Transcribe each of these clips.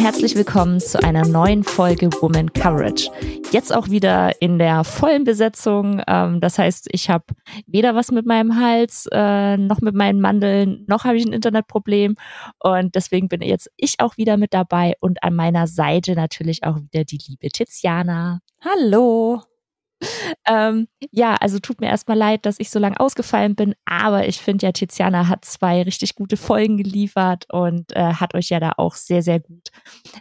herzlich willkommen zu einer neuen Folge Woman Coverage. Jetzt auch wieder in der vollen Besetzung. Ähm, das heißt, ich habe weder was mit meinem Hals, äh, noch mit meinen Mandeln, noch habe ich ein Internetproblem. Und deswegen bin jetzt ich auch wieder mit dabei und an meiner Seite natürlich auch wieder die liebe Tiziana. Hallo ähm, ja, also tut mir erstmal leid, dass ich so lange ausgefallen bin, aber ich finde ja, Tiziana hat zwei richtig gute Folgen geliefert und äh, hat euch ja da auch sehr, sehr gut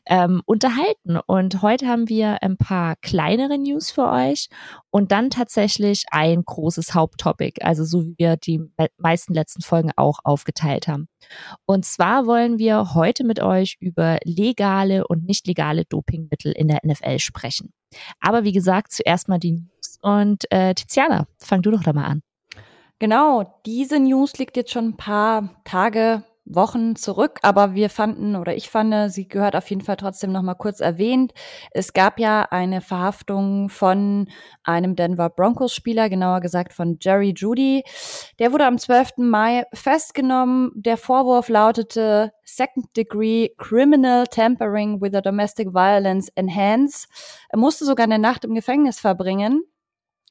ähm, unterhalten. Und heute haben wir ein paar kleinere News für euch und dann tatsächlich ein großes Haupttopic, also so wie wir die meisten letzten Folgen auch aufgeteilt haben. Und zwar wollen wir heute mit euch über legale und nicht legale Dopingmittel in der NFL sprechen. Aber wie gesagt, zuerst mal die. Und äh, Tiziana, fang du doch da mal an. Genau, diese News liegt jetzt schon ein paar Tage Wochen zurück, aber wir fanden oder ich fand, sie gehört auf jeden Fall trotzdem noch mal kurz erwähnt. Es gab ja eine Verhaftung von einem Denver Broncos Spieler, genauer gesagt von Jerry Judy. Der wurde am 12. Mai festgenommen. Der Vorwurf lautete Second Degree Criminal Tampering with a Domestic Violence Enhance. Er musste sogar eine Nacht im Gefängnis verbringen.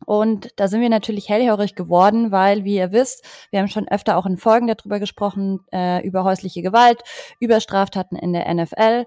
Und da sind wir natürlich hellhörig geworden, weil, wie ihr wisst, wir haben schon öfter auch in Folgen darüber gesprochen, äh, über häusliche Gewalt, über Straftaten in der NFL.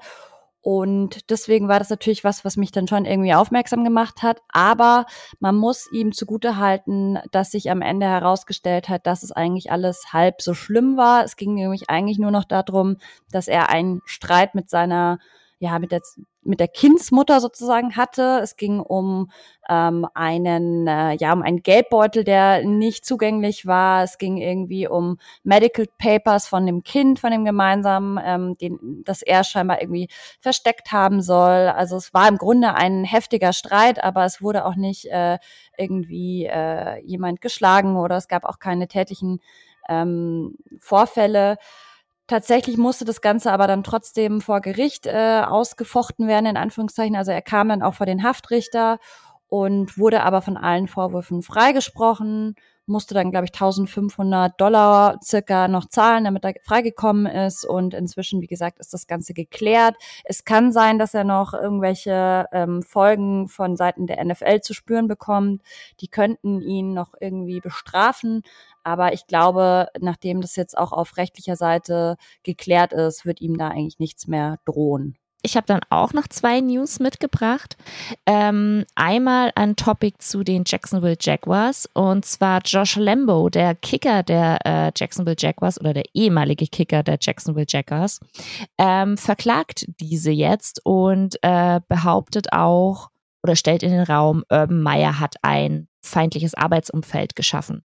Und deswegen war das natürlich was, was mich dann schon irgendwie aufmerksam gemacht hat. Aber man muss ihm zugute halten, dass sich am Ende herausgestellt hat, dass es eigentlich alles halb so schlimm war. Es ging nämlich eigentlich nur noch darum, dass er einen Streit mit seiner ja, mit der, mit der Kindsmutter sozusagen hatte. Es ging um ähm, einen, äh, ja, um einen Geldbeutel, der nicht zugänglich war. Es ging irgendwie um Medical Papers von dem Kind, von dem gemeinsamen, ähm, den, das er scheinbar irgendwie versteckt haben soll. Also es war im Grunde ein heftiger Streit, aber es wurde auch nicht äh, irgendwie äh, jemand geschlagen oder es gab auch keine tätlichen ähm, Vorfälle. Tatsächlich musste das Ganze aber dann trotzdem vor Gericht äh, ausgefochten werden, in Anführungszeichen. Also er kam dann auch vor den Haftrichter und wurde aber von allen Vorwürfen freigesprochen, musste dann, glaube ich, 1500 Dollar circa noch zahlen, damit er freigekommen ist. Und inzwischen, wie gesagt, ist das Ganze geklärt. Es kann sein, dass er noch irgendwelche ähm, Folgen von Seiten der NFL zu spüren bekommt. Die könnten ihn noch irgendwie bestrafen. Aber ich glaube, nachdem das jetzt auch auf rechtlicher Seite geklärt ist, wird ihm da eigentlich nichts mehr drohen. Ich habe dann auch noch zwei News mitgebracht. Ähm, einmal ein Topic zu den Jacksonville Jaguars und zwar Josh Lambo, der Kicker der äh, Jacksonville Jaguars oder der ehemalige Kicker der Jacksonville Jaguars, ähm, verklagt diese jetzt und äh, behauptet auch oder stellt in den Raum, Urban Meyer hat ein feindliches Arbeitsumfeld geschaffen.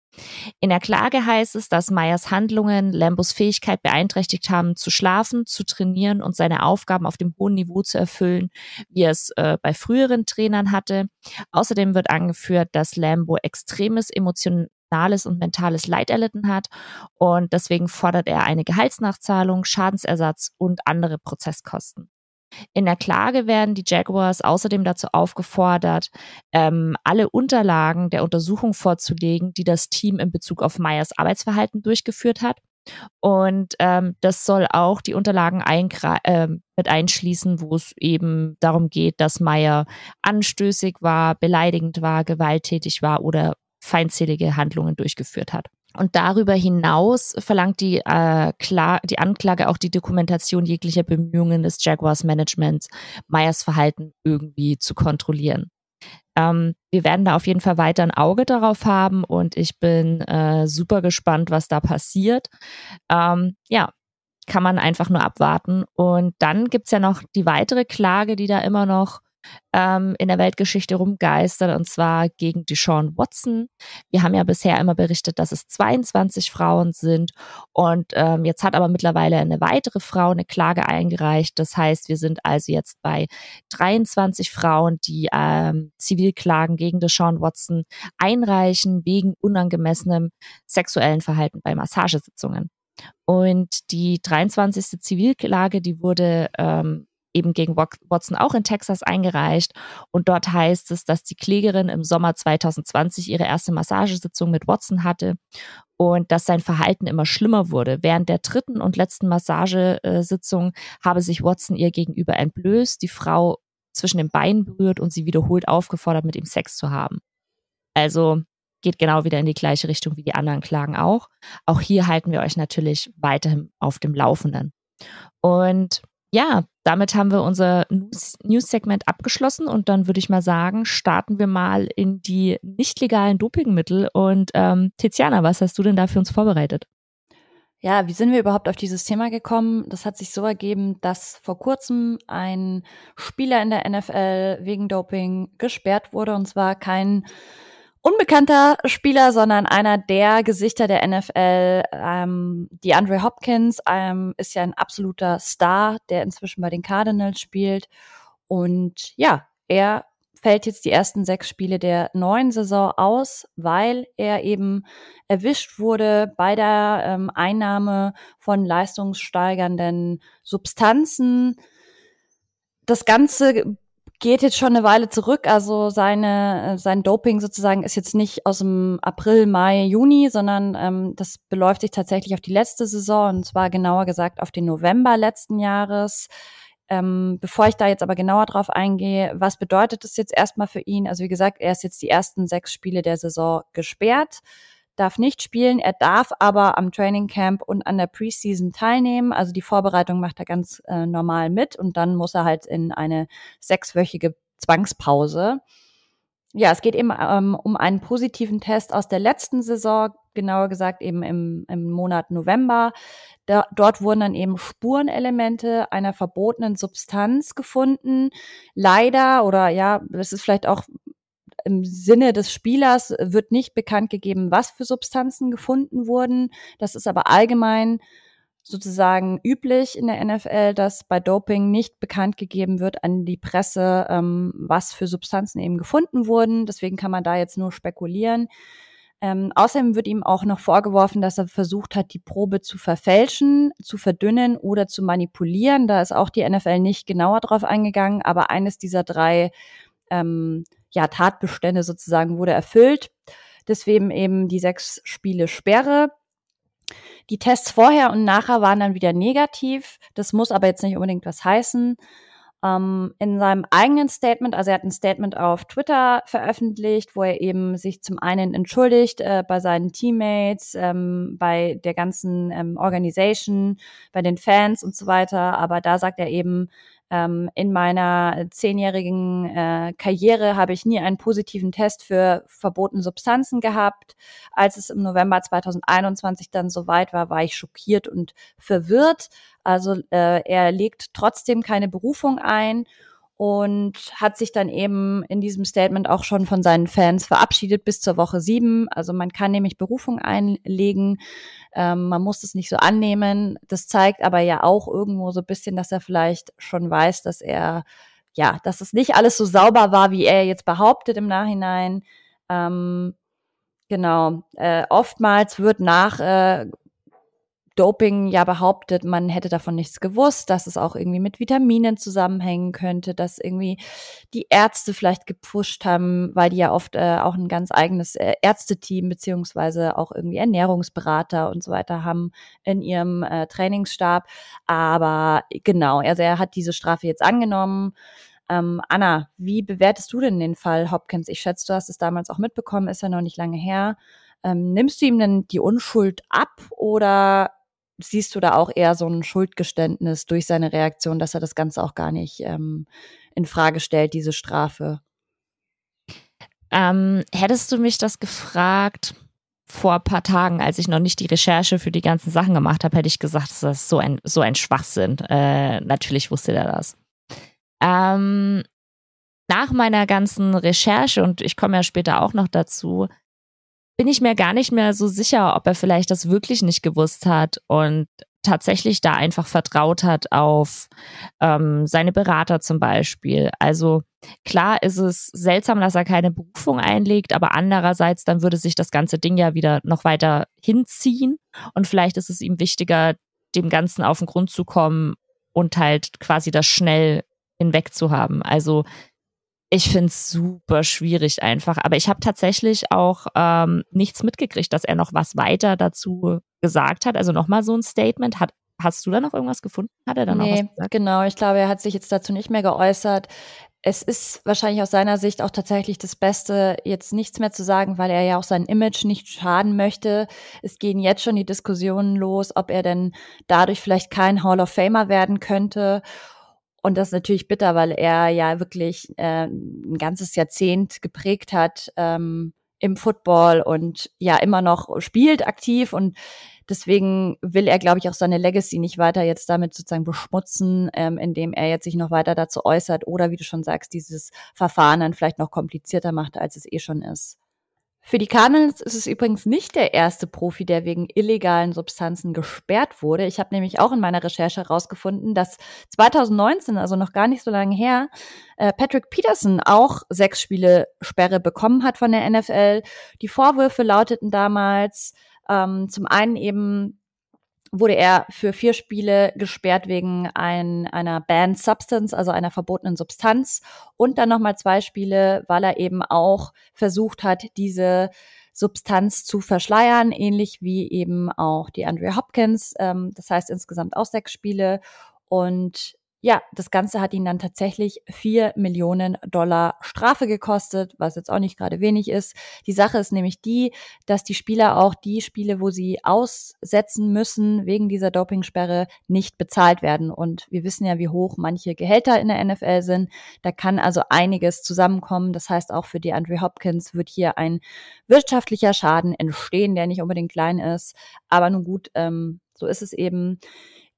In der Klage heißt es, dass Meyers Handlungen Lambos Fähigkeit beeinträchtigt haben, zu schlafen, zu trainieren und seine Aufgaben auf dem hohen Niveau zu erfüllen, wie er es äh, bei früheren Trainern hatte. Außerdem wird angeführt, dass Lambo extremes emotionales und mentales Leid erlitten hat und deswegen fordert er eine Gehaltsnachzahlung, Schadensersatz und andere Prozesskosten. In der Klage werden die Jaguars außerdem dazu aufgefordert, ähm, alle Unterlagen der Untersuchung vorzulegen, die das Team in Bezug auf Meyers Arbeitsverhalten durchgeführt hat. Und ähm, das soll auch die Unterlagen äh, mit einschließen, wo es eben darum geht, dass Meyer anstößig war, beleidigend war, gewalttätig war oder feindselige Handlungen durchgeführt hat. Und darüber hinaus verlangt die, äh, klar, die Anklage auch die Dokumentation jeglicher Bemühungen des Jaguars Managements, Meyers Verhalten irgendwie zu kontrollieren. Ähm, wir werden da auf jeden Fall weiter ein Auge darauf haben und ich bin äh, super gespannt, was da passiert. Ähm, ja, kann man einfach nur abwarten. Und dann gibt's ja noch die weitere Klage, die da immer noch ähm, in der Weltgeschichte rumgeistert, und zwar gegen die Sean Watson. Wir haben ja bisher immer berichtet, dass es 22 Frauen sind und ähm, jetzt hat aber mittlerweile eine weitere Frau eine Klage eingereicht. Das heißt, wir sind also jetzt bei 23 Frauen, die ähm, Zivilklagen gegen die Sean Watson einreichen wegen unangemessenem sexuellen Verhalten bei Massagesitzungen. Und die 23. Zivilklage, die wurde ähm, eben gegen Watson auch in Texas eingereicht. Und dort heißt es, dass die Klägerin im Sommer 2020 ihre erste Massagesitzung mit Watson hatte. und dass sein Verhalten immer schlimmer wurde. Während der dritten und letzten Massagesitzung habe sich Watson ihr gegenüber entblößt, die Frau zwischen den Beinen berührt und sie wiederholt aufgefordert, mit ihm Sex zu haben. Also geht genau wieder in die gleiche Richtung wie die anderen Klagen auch. Auch hier halten wir euch natürlich weiterhin auf dem Laufenden. Und ja, damit haben wir unser News-Segment abgeschlossen und dann würde ich mal sagen, starten wir mal in die nicht legalen Dopingmittel. Und ähm, Tiziana, was hast du denn da für uns vorbereitet? Ja, wie sind wir überhaupt auf dieses Thema gekommen? Das hat sich so ergeben, dass vor kurzem ein Spieler in der NFL wegen Doping gesperrt wurde. Und zwar kein unbekannter Spieler, sondern einer der Gesichter der NFL. Ähm, die Andre Hopkins ähm, ist ja ein absoluter Star, der inzwischen bei den Cardinals spielt. Und ja, er fällt jetzt die ersten sechs Spiele der neuen Saison aus, weil er eben erwischt wurde bei der ähm, Einnahme von leistungssteigernden Substanzen. Das Ganze geht jetzt schon eine Weile zurück. Also seine, äh, sein Doping sozusagen ist jetzt nicht aus dem April, Mai, Juni, sondern ähm, das beläuft sich tatsächlich auf die letzte Saison und zwar genauer gesagt auf den November letzten Jahres. Ähm, bevor ich da jetzt aber genauer drauf eingehe, was bedeutet das jetzt erstmal für ihn? Also wie gesagt, er ist jetzt die ersten sechs Spiele der Saison gesperrt darf nicht spielen, er darf aber am Training Camp und an der Preseason teilnehmen. Also die Vorbereitung macht er ganz äh, normal mit und dann muss er halt in eine sechswöchige Zwangspause. Ja, es geht eben ähm, um einen positiven Test aus der letzten Saison, genauer gesagt eben im, im Monat November. Da, dort wurden dann eben Spurenelemente einer verbotenen Substanz gefunden. Leider oder ja, es ist vielleicht auch im Sinne des Spielers wird nicht bekannt gegeben, was für Substanzen gefunden wurden. Das ist aber allgemein sozusagen üblich in der NFL, dass bei Doping nicht bekannt gegeben wird an die Presse, ähm, was für Substanzen eben gefunden wurden. Deswegen kann man da jetzt nur spekulieren. Ähm, außerdem wird ihm auch noch vorgeworfen, dass er versucht hat, die Probe zu verfälschen, zu verdünnen oder zu manipulieren. Da ist auch die NFL nicht genauer drauf eingegangen, aber eines dieser drei ähm, ja, Tatbestände sozusagen wurde erfüllt. Deswegen eben die sechs Spiele Sperre. Die Tests vorher und nachher waren dann wieder negativ. Das muss aber jetzt nicht unbedingt was heißen. Ähm, in seinem eigenen Statement, also er hat ein Statement auf Twitter veröffentlicht, wo er eben sich zum einen entschuldigt äh, bei seinen Teammates, ähm, bei der ganzen ähm, Organisation, bei den Fans und so weiter. Aber da sagt er eben, ähm, in meiner zehnjährigen äh, Karriere habe ich nie einen positiven Test für verbotene Substanzen gehabt. Als es im November 2021 dann soweit war, war ich schockiert und verwirrt. Also äh, er legt trotzdem keine Berufung ein und hat sich dann eben in diesem Statement auch schon von seinen Fans verabschiedet bis zur Woche sieben. Also man kann nämlich Berufung einlegen, ähm, man muss es nicht so annehmen. Das zeigt aber ja auch irgendwo so ein bisschen, dass er vielleicht schon weiß, dass er, ja, dass es nicht alles so sauber war, wie er jetzt behauptet im Nachhinein. Ähm, Genau. Äh, oftmals wird nach äh, Doping ja behauptet, man hätte davon nichts gewusst, dass es auch irgendwie mit Vitaminen zusammenhängen könnte, dass irgendwie die Ärzte vielleicht gepfuscht haben, weil die ja oft äh, auch ein ganz eigenes äh, Ärzteteam beziehungsweise auch irgendwie Ernährungsberater und so weiter haben in ihrem äh, Trainingsstab. Aber genau, also er hat diese Strafe jetzt angenommen. Ähm, Anna, wie bewertest du denn den Fall Hopkins? Ich schätze, du hast es damals auch mitbekommen, ist ja noch nicht lange her. Ähm, nimmst du ihm denn die Unschuld ab oder siehst du da auch eher so ein Schuldgeständnis durch seine Reaktion, dass er das Ganze auch gar nicht ähm, in Frage stellt, diese Strafe? Ähm, hättest du mich das gefragt vor ein paar Tagen, als ich noch nicht die Recherche für die ganzen Sachen gemacht habe, hätte ich gesagt, das ist so ein, so ein Schwachsinn. Äh, natürlich wusste der das. Ähm, nach meiner ganzen Recherche, und ich komme ja später auch noch dazu, bin ich mir gar nicht mehr so sicher, ob er vielleicht das wirklich nicht gewusst hat und tatsächlich da einfach vertraut hat auf ähm, seine Berater zum Beispiel. Also klar ist es seltsam, dass er keine Berufung einlegt, aber andererseits dann würde sich das ganze Ding ja wieder noch weiter hinziehen und vielleicht ist es ihm wichtiger, dem Ganzen auf den Grund zu kommen und halt quasi das schnell hinweg zu haben. Also Ich finde es super schwierig einfach. Aber ich habe tatsächlich auch ähm, nichts mitgekriegt, dass er noch was weiter dazu gesagt hat. Also nochmal so ein Statement. Hat, hast du da noch irgendwas gefunden? Hat er da nee, noch was gesagt? Genau, ich glaube, er hat sich jetzt dazu nicht mehr geäußert. Es ist wahrscheinlich aus seiner Sicht auch tatsächlich das Beste, jetzt nichts mehr zu sagen, weil er ja auch sein Image nicht schaden möchte. Es gehen jetzt schon die Diskussionen los, ob er denn dadurch vielleicht kein Hall of Famer werden könnte. Und das ist natürlich bitter, weil er ja wirklich äh, ein ganzes Jahrzehnt geprägt hat ähm, im Football und ja immer noch spielt aktiv und Deswegen will er, glaube ich, auch seine Legacy nicht weiter jetzt damit sozusagen beschmutzen, ähm, indem er jetzt sich noch weiter dazu äußert oder, wie du schon sagst, dieses Verfahren dann vielleicht noch komplizierter macht, als es eh schon ist. Für die Cardinals ist es übrigens nicht der erste Profi, der wegen illegalen Substanzen gesperrt wurde. Ich habe nämlich auch in meiner Recherche herausgefunden, dass 2019, also noch gar nicht so lange her, äh, Patrick Peterson auch sechs Spiele Sperre bekommen hat von der NFL. Die Vorwürfe lauteten damals, ähm, zum einen eben wurde er für vier Spiele gesperrt wegen ein, einer Banned Substance, also einer verbotenen Substanz. Und dann nochmal zwei Spiele, weil er eben auch versucht hat, diese Substanz zu verschleiern, ähnlich wie eben auch die Andrea Hopkins. Ähm, das heißt insgesamt auch sechs Spiele. Und ja, das Ganze hat ihn dann tatsächlich vier Millionen Dollar Strafe gekostet, was jetzt auch nicht gerade wenig ist. Die Sache ist nämlich die, dass die Spieler auch die Spiele, wo sie aussetzen müssen wegen dieser Dopingsperre, nicht bezahlt werden. Und wir wissen ja, wie hoch manche Gehälter in der NFL sind. Da kann also einiges zusammenkommen. Das heißt, auch für die Andre Hopkins wird hier ein wirtschaftlicher Schaden entstehen, der nicht unbedingt klein ist. Aber nun gut, ähm, so ist es eben.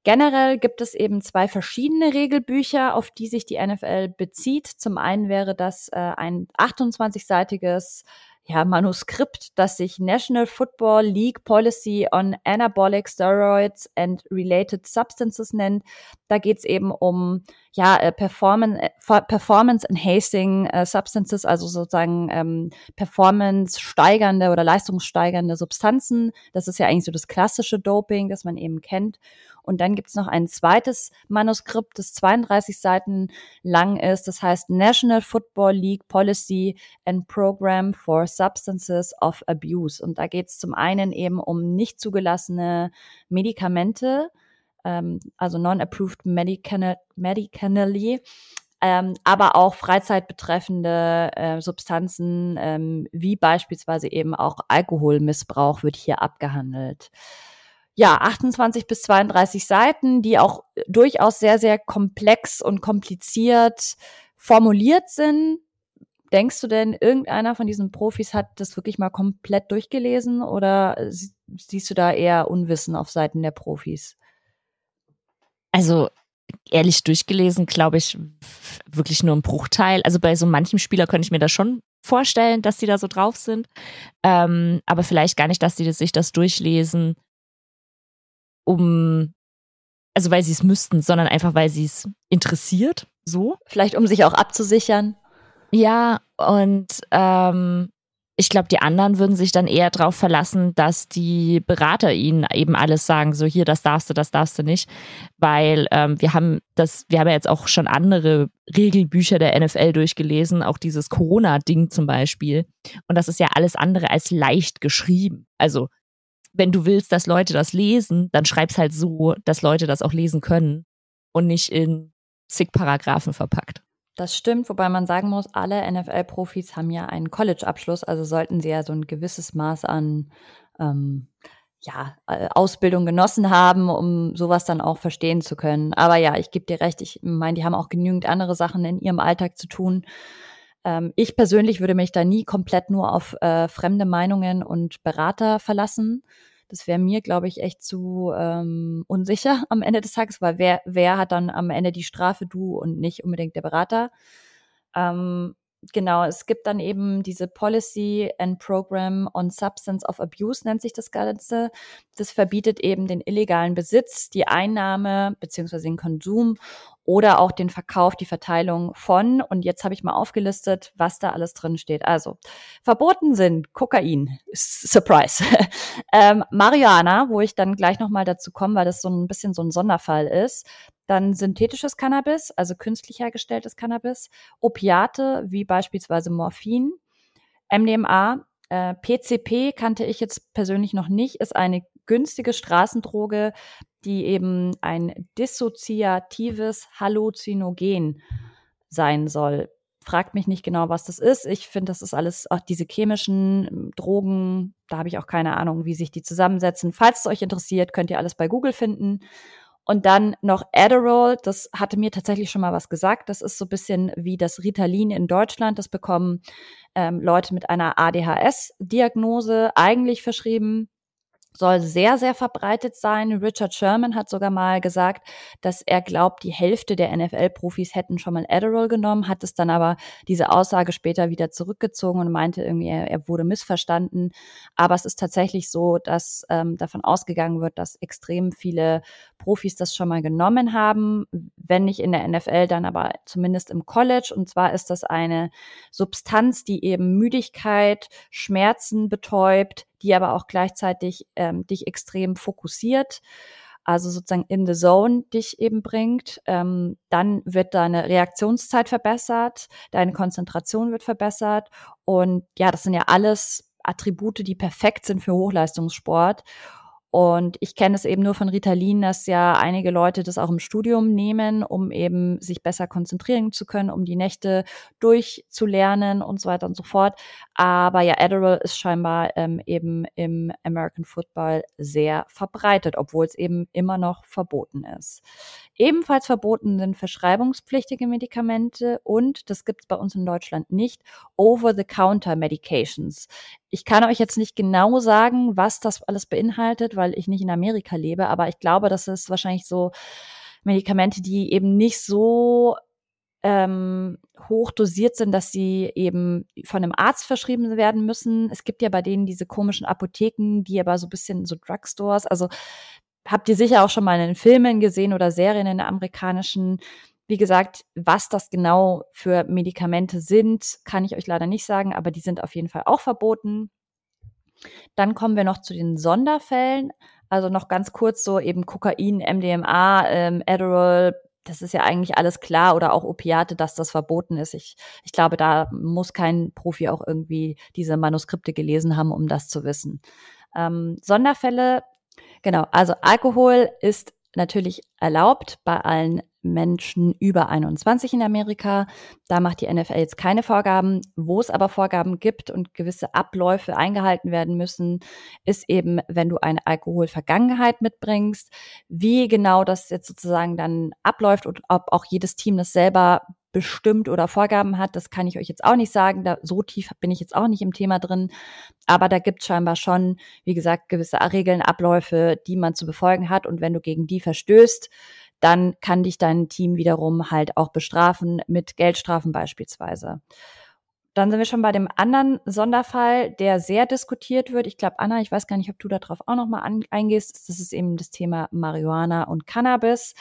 Generell gibt es eben zwei verschiedene Regelbücher, auf die sich die NFL bezieht. Zum einen wäre das äh, ein 28-seitiges ja, Manuskript, das sich National Football League Policy on Anabolic Steroids and Related Substances nennt. Da geht es eben um ja, äh, Performance, äh, Performance Enhancing äh, Substances, also sozusagen ähm, Performance steigernde oder leistungssteigernde Substanzen. Das ist ja eigentlich so das klassische Doping, das man eben kennt. Und dann gibt's noch ein zweites Manuskript, das 32 Seiten lang ist. Das heißt National Football League Policy and Program for Substances of Abuse. Und da geht's zum einen eben um nicht zugelassene Medikamente, ähm, also non-approved medicinal, medically, ähm, aber auch freizeitbetreffende äh, Substanzen, ähm, wie beispielsweise eben auch Alkoholmissbrauch wird hier abgehandelt ja, 28 bis 32 Seiten, die auch durchaus sehr, sehr komplex und kompliziert formuliert sind. Denkst du denn, irgendeiner von diesen Profis hat das wirklich mal komplett durchgelesen oder siehst du da eher Unwissen auf Seiten der Profis? Also ehrlich durchgelesen, glaube ich, wirklich nur ein Bruchteil. Also bei so manchem Spieler könnte ich mir das schon vorstellen, dass die da so drauf sind. Ähm, aber vielleicht gar nicht, dass die sich das durchlesen, um, also weil sie es müssten, sondern einfach, weil sie es interessiert, so. Vielleicht um sich auch abzusichern. Ja, und ähm, ich glaube, die anderen würden sich dann eher darauf verlassen, dass die Berater ihnen eben alles sagen, so hier, das darfst du, das darfst du nicht, weil ähm, wir haben das, wir haben ja jetzt auch schon andere Regelbücher der NFL durchgelesen, auch dieses Corona-Ding zum Beispiel, und das ist ja alles andere als leicht geschrieben. Also wenn du willst, dass Leute das lesen, dann schreib's halt so, dass Leute das auch lesen können und nicht in zig Paragraphen verpackt. Das stimmt, wobei man sagen muss, alle NFL-Profis haben ja einen College-Abschluss, also sollten sie ja so ein gewisses Maß an ähm, ja, äh, Ausbildung genossen haben, um sowas dann auch verstehen zu können. Aber ja, ich gebe dir recht, ich meine, die haben auch genügend andere Sachen in ihrem Alltag zu tun. Ähm, ich persönlich würde mich da nie komplett nur auf äh, fremde Meinungen und Berater verlassen. Das wäre mir, glaube ich, echt zu ähm, unsicher am Ende des Tages, weil wer, wer hat dann am Ende die Strafe, du und nicht unbedingt der Berater. Ähm, genau, es gibt dann eben diese Policy and Program on Substance of Abuse, nennt sich das Ganze. Das verbietet eben den illegalen Besitz, die Einnahme beziehungsweise den Konsum oder auch den Verkauf, die Verteilung von. Und jetzt habe ich mal aufgelistet, was da alles drin steht. Also verboten sind Kokain, Surprise, ähm, Marihuana, wo ich dann gleich noch mal dazu komme, weil das so ein bisschen so ein Sonderfall ist. dann synthetisches Cannabis, also künstlich hergestelltes Cannabis, Opiate wie beispielsweise Morphin, MDMA, äh, PCP kannte ich jetzt persönlich noch nicht, ist eine günstige Straßendroge, die eben ein dissoziatives Halluzinogen sein soll. Fragt mich nicht genau, was das ist. Ich finde, das ist alles, auch diese chemischen ähm, Drogen, da habe ich auch keine Ahnung, wie sich die zusammensetzen. Falls es euch interessiert, könnt ihr alles bei Google finden. Und dann noch Adderall, das hatte mir tatsächlich schon mal was gesagt. Das ist so ein bisschen wie das Ritalin in Deutschland. Das bekommen ähm, Leute mit einer ADHS-Diagnose eigentlich verschrieben soll sehr, sehr verbreitet sein. Richard Sherman hat sogar mal gesagt, dass er glaubt, die Hälfte der NFL-Profis hätten schon mal Adderall genommen, hat es dann aber diese Aussage später wieder zurückgezogen und meinte irgendwie, er, er wurde missverstanden. Aber es ist tatsächlich so, dass ähm, davon ausgegangen wird, dass extrem viele Profis das schon mal genommen haben, wenn nicht in der NFL, dann aber zumindest im College. Und zwar ist das eine Substanz, die eben Müdigkeit, Schmerzen betäubt, die aber auch gleichzeitig ähm, dich extrem fokussiert, also sozusagen in the zone dich eben bringt. Ähm, dann wird deine Reaktionszeit verbessert, deine Konzentration wird verbessert und ja, das sind ja alles Attribute, die perfekt sind für Hochleistungssport. Und ich kenne es eben nur von Ritalin, dass ja einige Leute das auch im Studium nehmen, um eben sich besser konzentrieren zu können, um die Nächte durchzulernen und so weiter und so fort. Aber ja, Adderall ist scheinbar ähm, eben im American Football sehr verbreitet, obwohl es eben immer noch verboten ist. Ebenfalls verboten sind verschreibungspflichtige Medikamente und, das gibt es bei uns in Deutschland nicht, Over-the-Counter-Medications. Ich kann euch jetzt nicht genau sagen, was das alles beinhaltet, weil ich nicht in Amerika lebe, aber ich glaube, das ist wahrscheinlich so Medikamente, die eben nicht so ähm, hoch dosiert sind, dass sie eben von einem Arzt verschrieben werden müssen. Es gibt ja bei denen diese komischen Apotheken, die aber so ein bisschen so Drugstores, also habt ihr sicher auch schon mal in Filmen gesehen oder Serien in der amerikanischen. Wie gesagt, was das genau für Medikamente sind, kann ich euch leider nicht sagen, aber die sind auf jeden Fall auch verboten. Dann kommen wir noch zu den Sonderfällen. Also noch ganz kurz so eben Kokain, MDMA, ähm, Adderall, das ist ja eigentlich alles klar oder auch Opiate, dass das verboten ist. Ich, ich glaube, da muss kein Profi auch irgendwie diese Manuskripte gelesen haben, um das zu wissen. Ähm, Sonderfälle Genau, also Alkohol ist natürlich erlaubt bei allen Menschen über 21 in Amerika. Da macht die NFL jetzt keine Vorgaben. Wo es aber Vorgaben gibt und gewisse Abläufe eingehalten werden müssen, ist eben, wenn du eine Alkoholvergangenheit mitbringst, wie genau das jetzt sozusagen dann abläuft und ob auch jedes Team das selber bestimmt oder Vorgaben hat, das kann ich euch jetzt auch nicht sagen. Da, so tief bin ich jetzt auch nicht im Thema drin. Aber da gibt es scheinbar schon, wie gesagt, gewisse Regeln, Abläufe, die man zu befolgen hat. Und wenn du gegen die verstößt, dann kann dich dein Team wiederum halt auch bestrafen mit Geldstrafen beispielsweise. Dann sind wir schon bei dem anderen Sonderfall, der sehr diskutiert wird. Ich glaube, Anna, ich weiß gar nicht, ob du darauf auch nochmal eingehst. Das ist eben das Thema Marihuana und Cannabis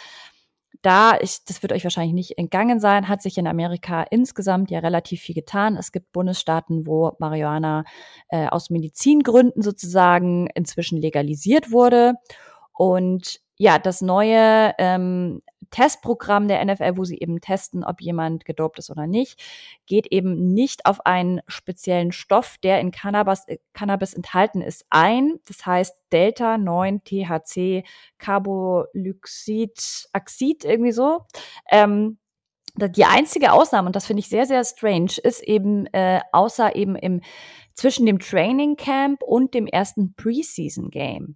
da, ich, das wird euch wahrscheinlich nicht entgangen sein, hat sich in Amerika insgesamt ja relativ viel getan. Es gibt Bundesstaaten, wo Marihuana äh, aus Medizingründen sozusagen inzwischen legalisiert wurde. Und ja, das neue ähm, Testprogramm der NFL, wo sie eben testen, ob jemand gedopt ist oder nicht, geht eben nicht auf einen speziellen Stoff, der in Cannabis, äh, Cannabis enthalten ist, ein. Das heißt Delta 9 THC Carbolyxid Axid irgendwie so. Ähm, die einzige Ausnahme, und das finde ich sehr, sehr strange, ist eben äh, außer eben im zwischen dem Training Camp und dem ersten Preseason Game.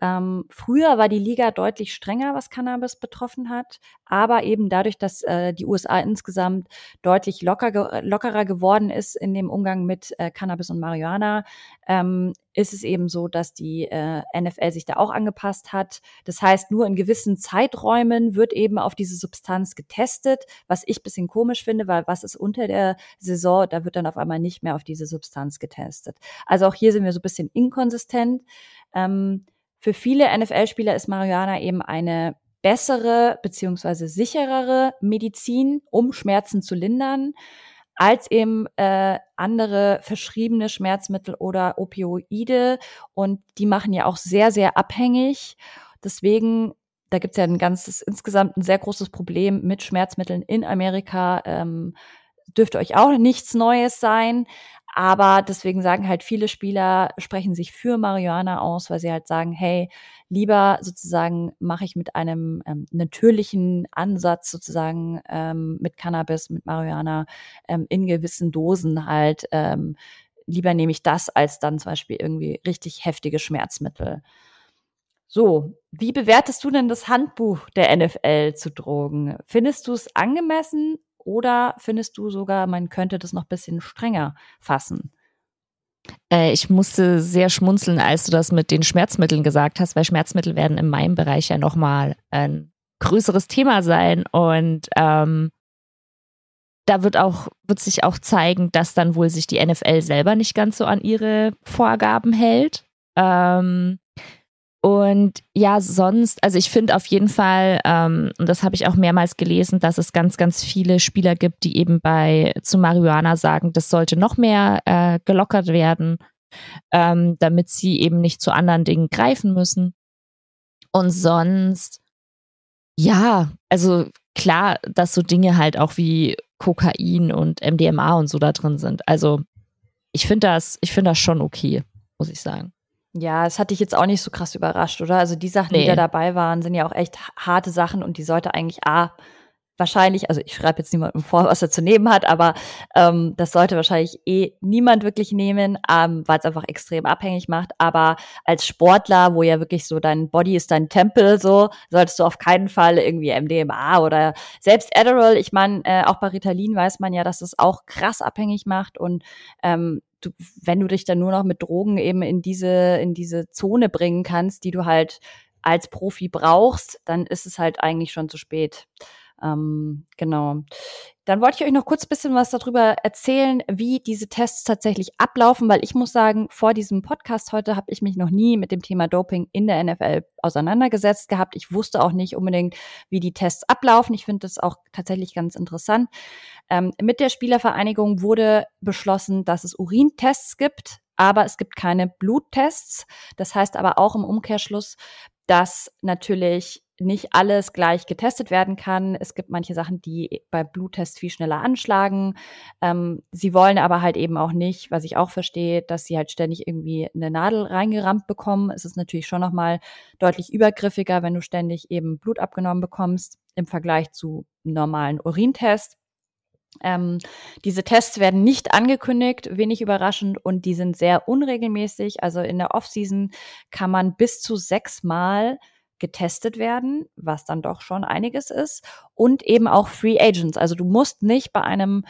Ähm, früher war die Liga deutlich strenger, was Cannabis betroffen hat, aber eben dadurch, dass äh, die USA insgesamt deutlich locker, ge lockerer geworden ist in dem Umgang mit äh, Cannabis und Marihuana, ähm, ist es eben so, dass die äh, NFL sich da auch angepasst hat. Das heißt, nur in gewissen Zeiträumen wird eben auf diese Substanz getestet, was ich bisschen komisch finde, weil was ist unter der Saison, da wird dann auf einmal nicht mehr auf diese Substanz getestet. Also auch hier sind wir so ein bisschen inkonsistent. Ähm, für viele NFL-Spieler ist Marihuana eben eine bessere beziehungsweise sicherere Medizin, um Schmerzen zu lindern, als eben äh, andere verschriebene Schmerzmittel oder Opioide. Und die machen ja auch sehr, sehr abhängig. Deswegen da gibt es ja ein ganzes, insgesamt ein sehr großes Problem mit Schmerzmitteln in Amerika. Ähm, dürfte euch auch nichts Neues sein. Aber deswegen sagen halt viele Spieler, sprechen sich für Marihuana aus, weil sie halt sagen, hey, lieber sozusagen mache ich mit einem ähm, natürlichen Ansatz sozusagen ähm, mit Cannabis, mit Marihuana ähm, in gewissen Dosen halt, ähm, lieber nehme ich das als dann zum Beispiel irgendwie richtig heftige Schmerzmittel. So, wie bewertest du denn das Handbuch der NFL zu Drogen? Findest du es angemessen oder findest du sogar, man könnte das noch ein bisschen strenger fassen? Äh, ich musste sehr schmunzeln, als du das mit den Schmerzmitteln gesagt hast, weil Schmerzmittel werden in meinem Bereich ja nochmal ein größeres Thema sein. Und ähm, da wird auch, wird sich auch zeigen, dass dann wohl sich die NFL selber nicht ganz so an ihre Vorgaben hält. Ähm, und ja, sonst, also ich finde auf jeden Fall, ähm, und das habe ich auch mehrmals gelesen, dass es ganz, ganz viele Spieler gibt, die eben bei zu Marihuana sagen, das sollte noch mehr äh, gelockert werden, ähm, damit sie eben nicht zu anderen Dingen greifen müssen. Und sonst, ja, also klar, dass so Dinge halt auch wie Kokain und MDMA und so da drin sind. Also ich finde das, ich finde das schon okay, muss ich sagen. Ja, es hat dich jetzt auch nicht so krass überrascht, oder? Also die Sachen, nee. die da dabei waren, sind ja auch echt harte Sachen und die sollte eigentlich A, wahrscheinlich, also ich schreibe jetzt niemandem vor, was er zu nehmen hat, aber ähm, das sollte wahrscheinlich eh niemand wirklich nehmen, ähm, weil es einfach extrem abhängig macht. Aber als Sportler, wo ja wirklich so dein Body ist dein Tempel, so solltest du auf keinen Fall irgendwie MDMA oder selbst Adderall. Ich meine, äh, auch bei Ritalin weiß man ja, dass es auch krass abhängig macht und ähm, du, wenn du dich dann nur noch mit Drogen eben in diese, in diese Zone bringen kannst, die du halt als Profi brauchst, dann ist es halt eigentlich schon zu spät. Ähm, genau. Dann wollte ich euch noch kurz bisschen was darüber erzählen, wie diese Tests tatsächlich ablaufen, weil ich muss sagen, vor diesem Podcast heute habe ich mich noch nie mit dem Thema Doping in der NFL auseinandergesetzt gehabt. Ich wusste auch nicht unbedingt, wie die Tests ablaufen. Ich finde das auch tatsächlich ganz interessant. Ähm, mit der Spielervereinigung wurde beschlossen, dass es Urintests gibt, aber es gibt keine Bluttests. Das heißt aber auch im Umkehrschluss, dass natürlich nicht alles gleich getestet werden kann. Es gibt manche Sachen, die bei Bluttests viel schneller anschlagen. Ähm, sie wollen aber halt eben auch nicht, was ich auch verstehe, dass sie halt ständig irgendwie eine Nadel reingerammt bekommen. Es ist natürlich schon nochmal deutlich übergriffiger, wenn du ständig eben Blut abgenommen bekommst im Vergleich zu normalen Urintest. Ähm, diese Tests werden nicht angekündigt, wenig überraschend, und die sind sehr unregelmäßig. Also in der Offseason kann man bis zu sechsmal getestet werden, was dann doch schon einiges ist, und eben auch Free Agents. Also du musst nicht bei einem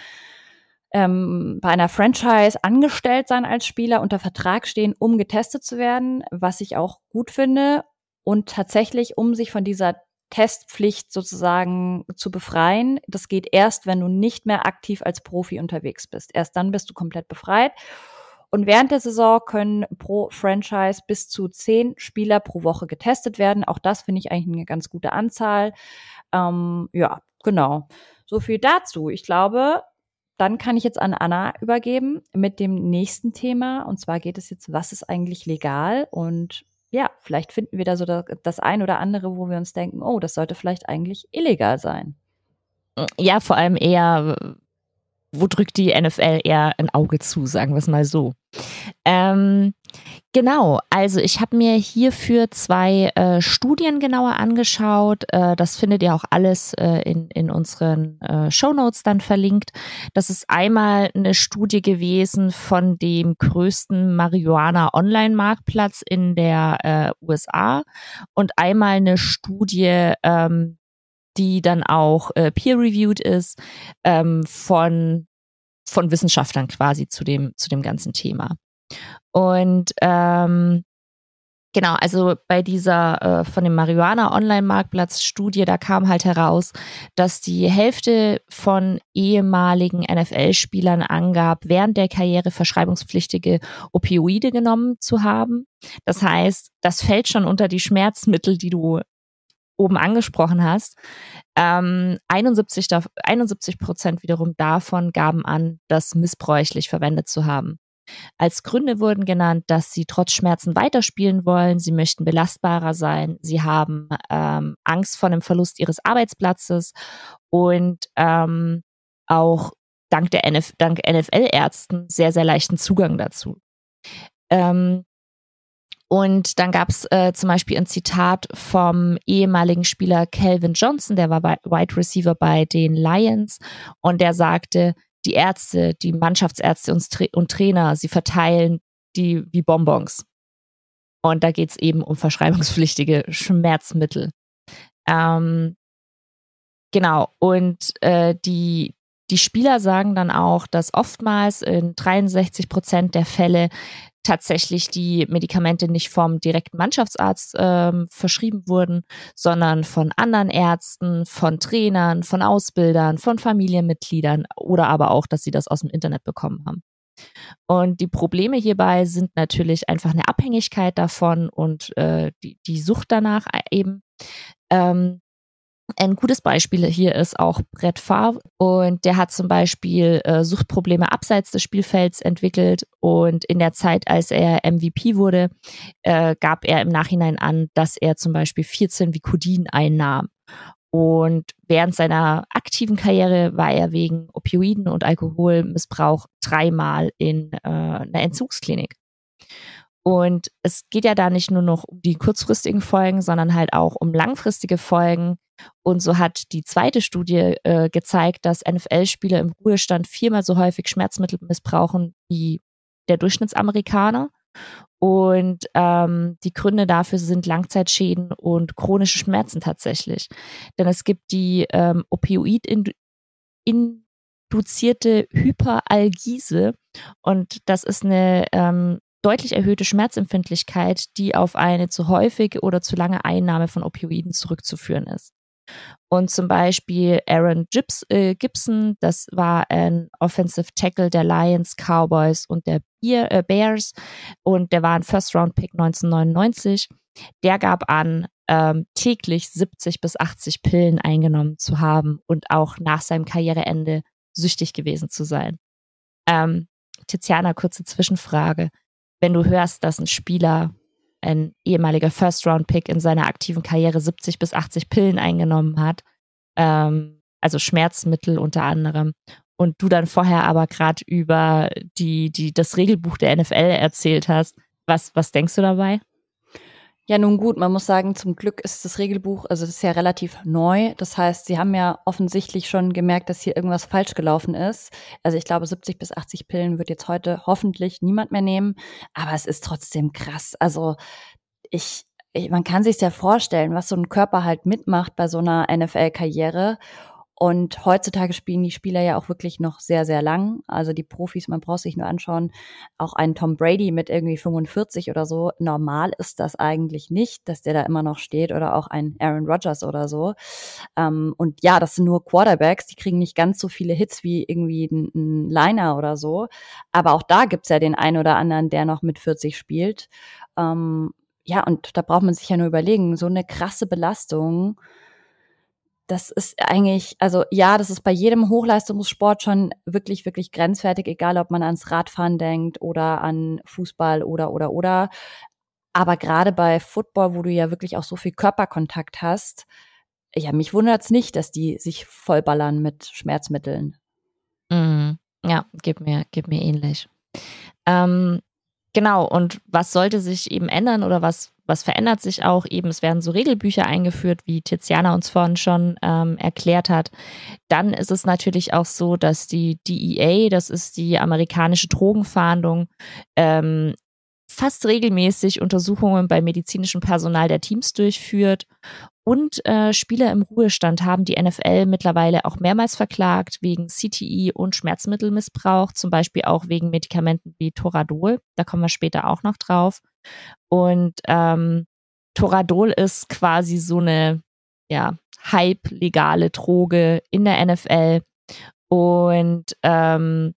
ähm, bei einer Franchise angestellt sein als Spieler, unter Vertrag stehen, um getestet zu werden, was ich auch gut finde. Und tatsächlich, um sich von dieser Testpflicht sozusagen zu befreien, das geht erst, wenn du nicht mehr aktiv als Profi unterwegs bist. Erst dann bist du komplett befreit. Und während der Saison können pro Franchise bis zu zehn Spieler pro Woche getestet werden. Auch das finde ich eigentlich eine ganz gute Anzahl. Ähm, ja, genau. So viel dazu. Ich glaube, dann kann ich jetzt an Anna übergeben mit dem nächsten Thema. Und zwar geht es jetzt, was ist eigentlich legal? Und ja, vielleicht finden wir da so das ein oder andere, wo wir uns denken, oh, das sollte vielleicht eigentlich illegal sein. Ja, vor allem eher, wo drückt die NFL eher ein Auge zu, sagen wir es mal so. Ähm, genau, also ich habe mir hierfür zwei äh, Studien genauer angeschaut. Äh, das findet ihr auch alles äh, in, in unseren äh, Show Notes dann verlinkt. Das ist einmal eine Studie gewesen von dem größten Marihuana-Online-Marktplatz in der äh, USA und einmal eine Studie ähm, die dann auch äh, peer-reviewed ist ähm, von von Wissenschaftlern quasi zu dem zu dem ganzen Thema. Und ähm, Genau, also bei dieser äh, von dem Marihuana Online-Marktplatz Studie, da kam halt heraus, dass die Hälfte von ehemaligen NFL-Spielern angab, während der Karriere verschreibungspflichtige Opioide genommen zu haben. Das heißt, das fällt schon unter die Schmerzmittel, die du oben angesprochen hast, ähm, 71, 71 Prozent wiederum davon gaben an, das missbräuchlich verwendet zu haben. Als Gründe wurden genannt, dass sie trotz Schmerzen weiterspielen wollen, sie möchten belastbarer sein, sie haben ähm, Angst vor dem Verlust ihres Arbeitsplatzes und ähm, auch dank der NF dank NFL-Ärzten sehr, sehr leichten Zugang dazu. Ähm, und dann gab es äh, zum Beispiel ein Zitat vom ehemaligen Spieler Calvin Johnson, der war Wide Receiver bei den Lions und der sagte, die Ärzte, die Mannschaftsärzte und, Tra und Trainer, sie verteilen die wie Bonbons. Und da geht es eben um verschreibungspflichtige Schmerzmittel. Ähm, genau, und äh, die, die Spieler sagen dann auch, dass oftmals in 63 Prozent der Fälle tatsächlich die Medikamente nicht vom direkten Mannschaftsarzt ähm, verschrieben wurden, sondern von anderen Ärzten, von Trainern, von Ausbildern, von Familienmitgliedern oder aber auch, dass sie das aus dem Internet bekommen haben. Und die Probleme hierbei sind natürlich einfach eine Abhängigkeit davon und äh, die, die Sucht danach eben. Ähm, ein gutes Beispiel hier ist auch Brett Favre und der hat zum Beispiel äh, Suchtprobleme abseits des Spielfelds entwickelt und in der Zeit, als er MVP wurde, äh, gab er im Nachhinein an, dass er zum Beispiel 14 Vicodin einnahm. Und während seiner aktiven Karriere war er wegen Opioiden und Alkoholmissbrauch dreimal in äh, einer Entzugsklinik. Und es geht ja da nicht nur noch um die kurzfristigen Folgen, sondern halt auch um langfristige Folgen. Und so hat die zweite Studie äh, gezeigt, dass NFL-Spieler im Ruhestand viermal so häufig Schmerzmittel missbrauchen wie der Durchschnittsamerikaner. Und ähm, die Gründe dafür sind Langzeitschäden und chronische Schmerzen tatsächlich. Denn es gibt die ähm, Opioid-induzierte und das ist eine ähm, deutlich erhöhte Schmerzempfindlichkeit, die auf eine zu häufige oder zu lange Einnahme von Opioiden zurückzuführen ist. Und zum Beispiel Aaron Gibbs, äh, Gibson, das war ein Offensive Tackle der Lions, Cowboys und der Bear, äh, Bears und der war ein First-Round-Pick 1999. Der gab an, ähm, täglich 70 bis 80 Pillen eingenommen zu haben und auch nach seinem Karriereende süchtig gewesen zu sein. Ähm, Tiziana, kurze Zwischenfrage wenn du hörst, dass ein Spieler, ein ehemaliger First-Round-Pick in seiner aktiven Karriere 70 bis 80 Pillen eingenommen hat, ähm, also Schmerzmittel unter anderem, und du dann vorher aber gerade über die, die, das Regelbuch der NFL erzählt hast, was, was denkst du dabei? Ja, nun gut, man muss sagen, zum Glück ist das Regelbuch, also es ist ja relativ neu. Das heißt, sie haben ja offensichtlich schon gemerkt, dass hier irgendwas falsch gelaufen ist. Also ich glaube, 70 bis 80 Pillen wird jetzt heute hoffentlich niemand mehr nehmen. Aber es ist trotzdem krass. Also ich, ich man kann sich ja vorstellen, was so ein Körper halt mitmacht bei so einer NFL-Karriere. Und heutzutage spielen die Spieler ja auch wirklich noch sehr, sehr lang. Also die Profis, man braucht sich nur anschauen, auch ein Tom Brady mit irgendwie 45 oder so. Normal ist das eigentlich nicht, dass der da immer noch steht oder auch ein Aaron Rodgers oder so. Ähm, und ja, das sind nur Quarterbacks, die kriegen nicht ganz so viele Hits wie irgendwie ein, ein Liner oder so. Aber auch da gibt's ja den einen oder anderen, der noch mit 40 spielt. Ähm, ja, und da braucht man sich ja nur überlegen, so eine krasse Belastung das ist eigentlich, also ja, das ist bei jedem Hochleistungssport schon wirklich, wirklich grenzwertig, egal ob man ans Radfahren denkt oder an Fußball oder, oder, oder. Aber gerade bei Football, wo du ja wirklich auch so viel Körperkontakt hast, ja, mich wundert's nicht, dass die sich vollballern mit Schmerzmitteln. Mm, ja, gib mir, gib mir ähnlich. Ähm, genau, und was sollte sich eben ändern oder was, was verändert sich auch? Eben, es werden so Regelbücher eingeführt, wie Tiziana uns vorhin schon ähm, erklärt hat. Dann ist es natürlich auch so, dass die DEA, das ist die amerikanische Drogenfahndung, ähm, fast regelmäßig Untersuchungen bei medizinischem Personal der Teams durchführt. Und äh, Spieler im Ruhestand haben die NFL mittlerweile auch mehrmals verklagt wegen CTI und Schmerzmittelmissbrauch, zum Beispiel auch wegen Medikamenten wie Toradol. Da kommen wir später auch noch drauf. Und ähm, Toradol ist quasi so eine ja, halb-legale Droge in der NFL. Und ähm,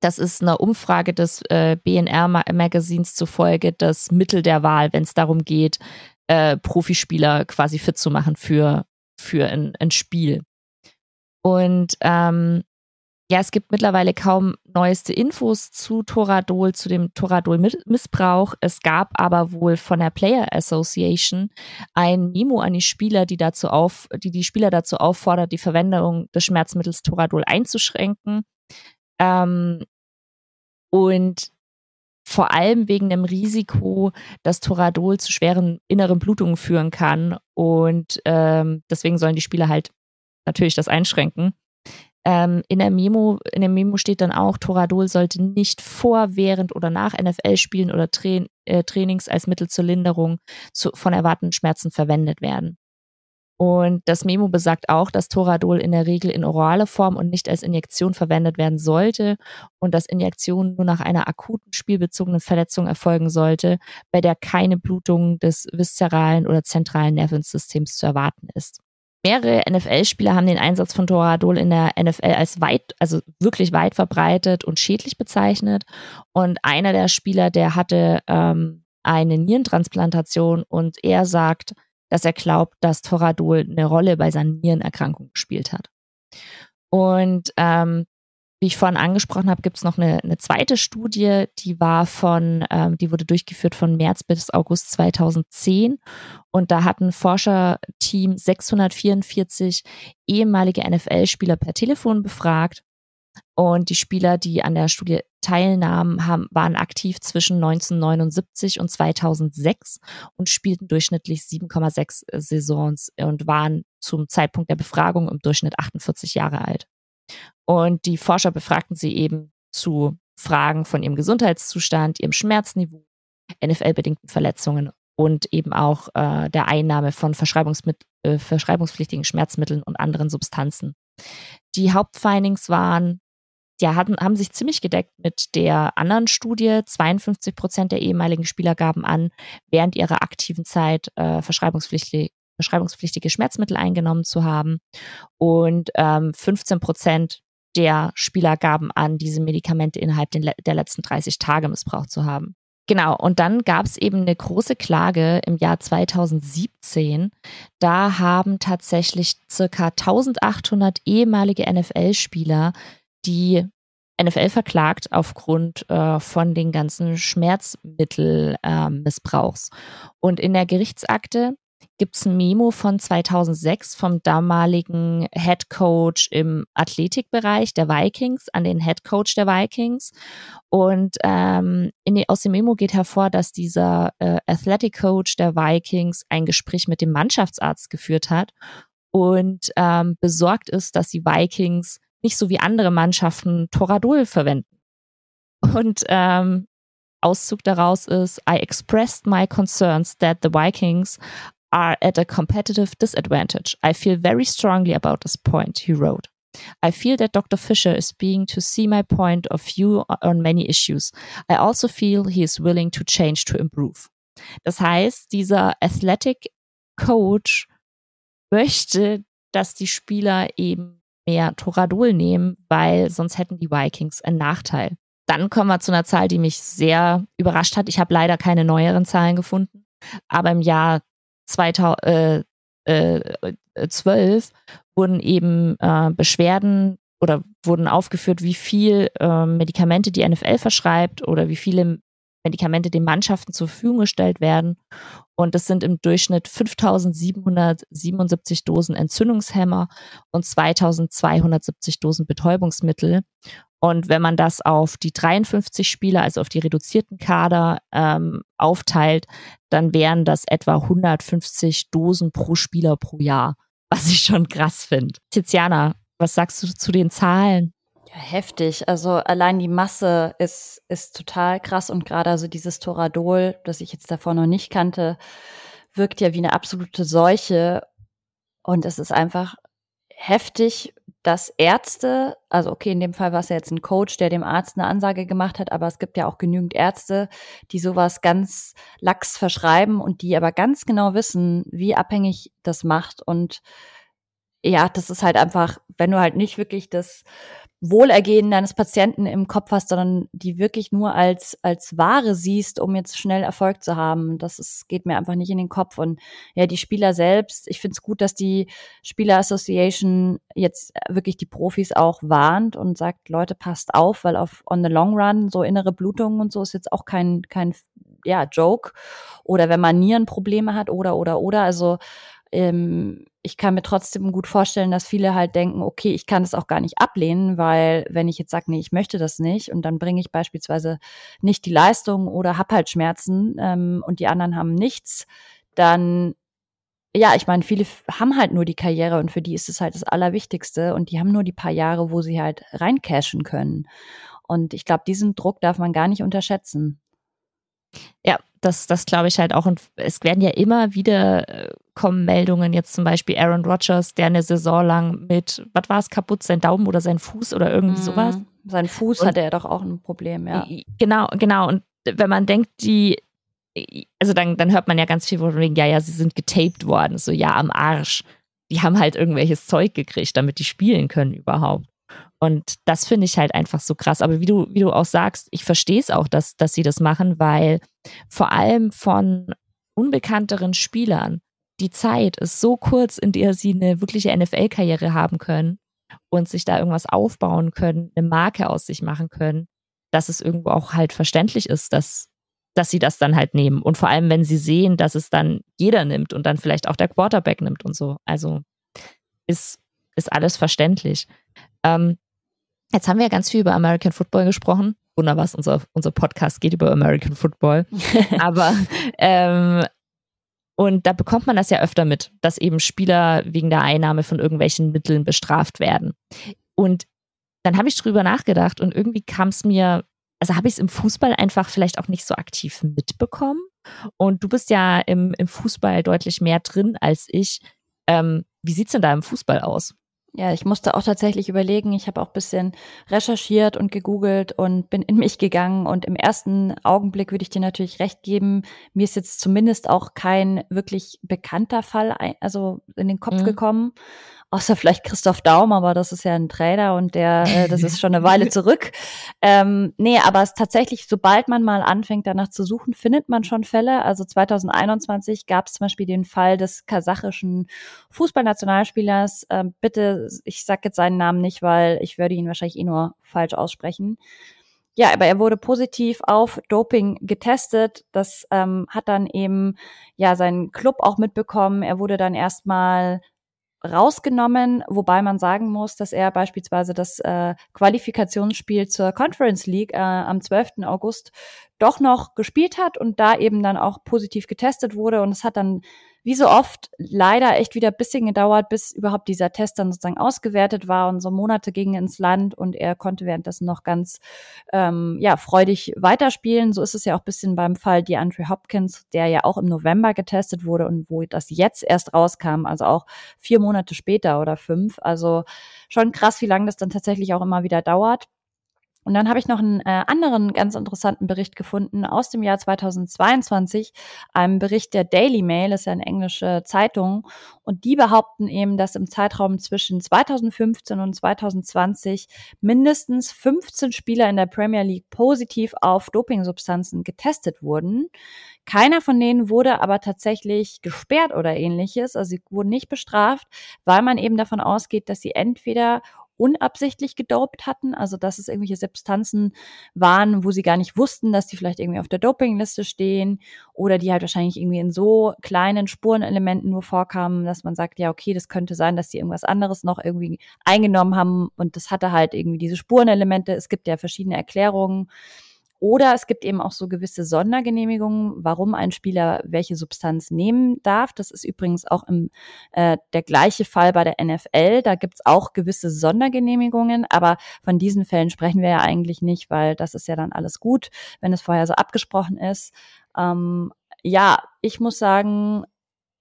das ist eine Umfrage des äh, BNR-Magazins zufolge das Mittel der Wahl, wenn es darum geht, äh, Profispieler quasi fit zu machen für, für ein, ein Spiel. Und ähm, ja, es gibt mittlerweile kaum neueste Infos zu Toradol, zu dem Toradol-Missbrauch. Es gab aber wohl von der Player Association ein Memo an die Spieler, die dazu auf, die die Spieler dazu auffordert, die Verwendung des Schmerzmittels Toradol einzuschränken. Ähm, und vor allem wegen dem Risiko, dass Toradol zu schweren inneren Blutungen führen kann. Und ähm, deswegen sollen die Spieler halt natürlich das einschränken. Ähm, in, der Memo, in der Memo steht dann auch, Toradol sollte nicht vor, während oder nach NFL-Spielen oder Tra äh, Trainings als Mittel zur Linderung zu, von erwartenden Schmerzen verwendet werden. Und das Memo besagt auch, dass Toradol in der Regel in orale Form und nicht als Injektion verwendet werden sollte und dass Injektion nur nach einer akuten spielbezogenen Verletzung erfolgen sollte, bei der keine Blutung des viszeralen oder zentralen Nervensystems zu erwarten ist. Mehrere NFL-Spieler haben den Einsatz von Toradol in der NFL als weit, also wirklich weit verbreitet und schädlich bezeichnet. Und einer der Spieler, der hatte ähm, eine Nierentransplantation und er sagt, dass er glaubt, dass Toradol eine Rolle bei seinen Nierenerkrankungen gespielt hat. Und ähm, wie ich vorhin angesprochen habe, gibt es noch eine, eine, zweite Studie, die war von, ähm, die wurde durchgeführt von März bis August 2010. Und da hat ein Forscherteam 644 ehemalige NFL-Spieler per Telefon befragt. Und die Spieler, die an der Studie teilnahmen, haben, waren aktiv zwischen 1979 und 2006 und spielten durchschnittlich 7,6 Saisons und waren zum Zeitpunkt der Befragung im Durchschnitt 48 Jahre alt. Und die Forscher befragten sie eben zu Fragen von ihrem Gesundheitszustand, ihrem Schmerzniveau, NFL-bedingten Verletzungen und eben auch äh, der Einnahme von äh, verschreibungspflichtigen Schmerzmitteln und anderen Substanzen. Die Hauptfindings waren, ja, hatten, haben sich ziemlich gedeckt mit der anderen Studie. 52 Prozent der ehemaligen Spieler gaben an, während ihrer aktiven Zeit äh, verschreibungspflichtige, verschreibungspflichtige Schmerzmittel eingenommen zu haben. Und ähm, 15 Prozent der Spieler gaben an, diese Medikamente innerhalb der letzten 30 Tage missbraucht zu haben. Genau, und dann gab es eben eine große Klage im Jahr 2017. Da haben tatsächlich circa 1800 ehemalige NFL-Spieler die NFL verklagt aufgrund äh, von den ganzen Schmerzmittelmissbrauchs. Äh, und in der Gerichtsakte gibt es ein Memo von 2006 vom damaligen Head Coach im Athletikbereich der Vikings an den Head Coach der Vikings. Und ähm, die, aus dem Memo geht hervor, dass dieser äh, Athletic Coach der Vikings ein Gespräch mit dem Mannschaftsarzt geführt hat und ähm, besorgt ist, dass die Vikings nicht so wie andere Mannschaften Toradol verwenden. Und ähm, Auszug daraus ist, I expressed my concerns that the Vikings are at a competitive disadvantage. I feel very strongly about this point, he wrote. I feel that Dr. Fisher is being to see my point of view on many issues. I also feel he is willing to change to improve. Das heißt, dieser Athletic Coach möchte, dass die Spieler eben mehr Toradol nehmen, weil sonst hätten die Vikings einen Nachteil. Dann kommen wir zu einer Zahl, die mich sehr überrascht hat. Ich habe leider keine neueren Zahlen gefunden, aber im Jahr 2012 äh, wurden eben äh, Beschwerden oder wurden aufgeführt, wie viel äh, Medikamente die NFL verschreibt oder wie viele Medikamente den Mannschaften zur Verfügung gestellt werden. Und das sind im Durchschnitt 5777 Dosen Entzündungshemmer und 2270 Dosen Betäubungsmittel. Und wenn man das auf die 53 Spieler, also auf die reduzierten Kader ähm, aufteilt, dann wären das etwa 150 Dosen pro Spieler pro Jahr, was ich schon krass finde. Tiziana, was sagst du zu den Zahlen? Ja, heftig. Also allein die Masse ist, ist total krass und gerade also dieses Toradol, das ich jetzt davor noch nicht kannte, wirkt ja wie eine absolute Seuche. Und es ist einfach heftig, dass Ärzte, also okay, in dem Fall war es ja jetzt ein Coach, der dem Arzt eine Ansage gemacht hat, aber es gibt ja auch genügend Ärzte, die sowas ganz lax verschreiben und die aber ganz genau wissen, wie abhängig das macht. Und ja, das ist halt einfach, wenn du halt nicht wirklich das Wohlergehen deines Patienten im Kopf hast, sondern die wirklich nur als, als Ware siehst, um jetzt schnell Erfolg zu haben. Das ist, geht mir einfach nicht in den Kopf. Und ja, die Spieler selbst, ich finde es gut, dass die Spieler Association jetzt wirklich die Profis auch warnt und sagt, Leute, passt auf, weil auf on the long run so innere Blutungen und so ist jetzt auch kein, kein ja, Joke. Oder wenn man Nierenprobleme hat oder, oder, oder. Also ähm, ich kann mir trotzdem gut vorstellen, dass viele halt denken, okay, ich kann das auch gar nicht ablehnen, weil wenn ich jetzt sage, nee, ich möchte das nicht und dann bringe ich beispielsweise nicht die Leistung oder hab halt Schmerzen ähm, und die anderen haben nichts, dann ja, ich meine, viele haben halt nur die Karriere und für die ist es halt das Allerwichtigste und die haben nur die paar Jahre, wo sie halt reincashen können. Und ich glaube, diesen Druck darf man gar nicht unterschätzen. Ja, das, das glaube ich halt auch. Und es werden ja immer wieder äh, kommen Meldungen, jetzt zum Beispiel Aaron Rodgers, der eine Saison lang mit, was war es, kaputt, sein Daumen oder sein Fuß oder irgendwie mhm. sowas. Sein Fuß und, hatte er doch auch ein Problem, ja. Genau, genau. Und wenn man denkt, die, also dann, dann hört man ja ganz viel von wegen, ja, ja, sie sind getaped worden, so ja, am Arsch. Die haben halt irgendwelches Zeug gekriegt, damit die spielen können überhaupt. Und das finde ich halt einfach so krass. Aber wie du, wie du auch sagst, ich verstehe es auch, dass, dass sie das machen, weil vor allem von unbekannteren Spielern die Zeit ist so kurz, in der sie eine wirkliche NFL-Karriere haben können und sich da irgendwas aufbauen können, eine Marke aus sich machen können, dass es irgendwo auch halt verständlich ist, dass, dass sie das dann halt nehmen. Und vor allem, wenn sie sehen, dass es dann jeder nimmt und dann vielleicht auch der Quarterback nimmt und so. Also ist, ist alles verständlich. Ähm, jetzt haben wir ja ganz viel über American Football gesprochen. Wunder was, unser, unser Podcast geht über American Football. Aber ähm, und da bekommt man das ja öfter mit, dass eben Spieler wegen der Einnahme von irgendwelchen Mitteln bestraft werden. Und dann habe ich drüber nachgedacht und irgendwie kam es mir, also habe ich es im Fußball einfach vielleicht auch nicht so aktiv mitbekommen. Und du bist ja im, im Fußball deutlich mehr drin als ich. Ähm, wie sieht's denn da im Fußball aus? Ja, ich musste auch tatsächlich überlegen. Ich habe auch bisschen recherchiert und gegoogelt und bin in mich gegangen. Und im ersten Augenblick würde ich dir natürlich recht geben. Mir ist jetzt zumindest auch kein wirklich bekannter Fall also in den Kopf mhm. gekommen außer vielleicht Christoph Daum, aber das ist ja ein Trainer und der, äh, das ist schon eine Weile zurück. Ähm, nee, aber es tatsächlich, sobald man mal anfängt, danach zu suchen, findet man schon Fälle. Also 2021 gab es zum Beispiel den Fall des kasachischen Fußballnationalspielers. Ähm, bitte, ich sag jetzt seinen Namen nicht, weil ich würde ihn wahrscheinlich eh nur falsch aussprechen. Ja, aber er wurde positiv auf Doping getestet. Das ähm, hat dann eben ja seinen Club auch mitbekommen. Er wurde dann erstmal rausgenommen, wobei man sagen muss, dass er beispielsweise das äh, Qualifikationsspiel zur Conference League äh, am 12. August doch noch gespielt hat und da eben dann auch positiv getestet wurde. Und es hat dann wie so oft leider echt wieder ein bisschen gedauert, bis überhaupt dieser Test dann sozusagen ausgewertet war und so Monate gingen ins Land und er konnte währenddessen noch ganz ähm, ja freudig weiterspielen. So ist es ja auch ein bisschen beim Fall DeAndre Hopkins, der ja auch im November getestet wurde und wo das jetzt erst rauskam, also auch vier Monate später oder fünf. Also schon krass, wie lange das dann tatsächlich auch immer wieder dauert. Und dann habe ich noch einen äh, anderen ganz interessanten Bericht gefunden aus dem Jahr 2022, einem Bericht der Daily Mail, das ist ja eine englische Zeitung, und die behaupten eben, dass im Zeitraum zwischen 2015 und 2020 mindestens 15 Spieler in der Premier League positiv auf Dopingsubstanzen getestet wurden. Keiner von denen wurde aber tatsächlich gesperrt oder ähnliches, also sie wurden nicht bestraft, weil man eben davon ausgeht, dass sie entweder unabsichtlich gedopt hatten, also dass es irgendwelche Substanzen waren, wo sie gar nicht wussten, dass die vielleicht irgendwie auf der Dopingliste stehen oder die halt wahrscheinlich irgendwie in so kleinen Spurenelementen nur vorkamen, dass man sagt, ja, okay, das könnte sein, dass die irgendwas anderes noch irgendwie eingenommen haben und das hatte halt irgendwie diese Spurenelemente. Es gibt ja verschiedene Erklärungen. Oder es gibt eben auch so gewisse Sondergenehmigungen, warum ein Spieler welche Substanz nehmen darf. Das ist übrigens auch im, äh, der gleiche Fall bei der NFL. Da gibt es auch gewisse Sondergenehmigungen, aber von diesen Fällen sprechen wir ja eigentlich nicht, weil das ist ja dann alles gut, wenn es vorher so abgesprochen ist. Ähm, ja, ich muss sagen,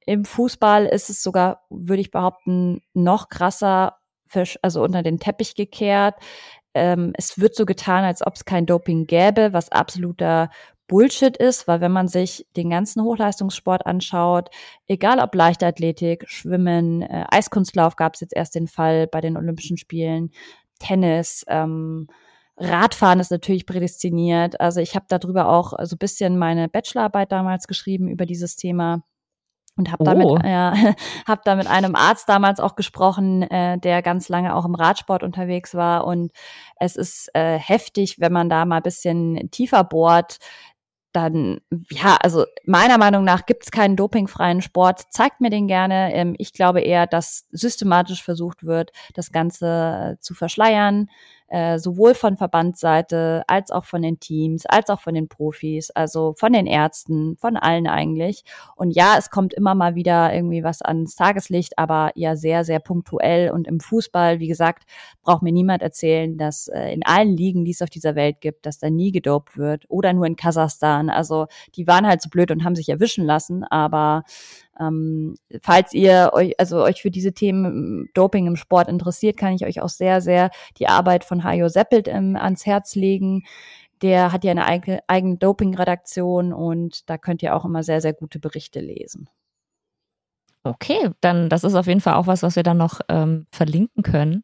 im Fußball ist es sogar, würde ich behaupten, noch krasser, also unter den Teppich gekehrt ähm, es wird so getan, als ob es kein Doping gäbe, was absoluter Bullshit ist, weil wenn man sich den ganzen Hochleistungssport anschaut, egal ob Leichtathletik, Schwimmen, äh, Eiskunstlauf gab es jetzt erst den Fall bei den Olympischen Spielen, Tennis, ähm, Radfahren ist natürlich prädestiniert. Also ich habe darüber auch so ein bisschen meine Bachelorarbeit damals geschrieben über dieses Thema und habe damit oh. ja, hab da mit einem Arzt damals auch gesprochen, äh, der ganz lange auch im Radsport unterwegs war und es ist äh, heftig, wenn man da mal ein bisschen tiefer bohrt, dann, ja, also meiner Meinung nach gibt es keinen dopingfreien Sport. Zeigt mir den gerne. Ähm, ich glaube eher, dass systematisch versucht wird, das Ganze zu verschleiern, äh, sowohl von Verbandsseite als auch von den Teams, als auch von den Profis, also von den Ärzten, von allen eigentlich. Und ja, es kommt immer mal wieder irgendwie was ans Tageslicht, aber ja sehr, sehr punktuell. Und im Fußball, wie gesagt, braucht mir niemand erzählen, dass äh, in allen Ligen, die es auf dieser Welt gibt, dass da nie gedopt wird oder nur in Kasachstan. Also die waren halt so blöd und haben sich erwischen lassen, aber ähm, falls ihr euch, also euch für diese Themen Doping im Sport interessiert, kann ich euch auch sehr, sehr die Arbeit von Hajo Seppelt ähm, ans Herz legen. Der hat ja eine eigene, eigene Doping-Redaktion und da könnt ihr auch immer sehr, sehr gute Berichte lesen. Okay, dann das ist auf jeden Fall auch was, was wir dann noch ähm, verlinken können.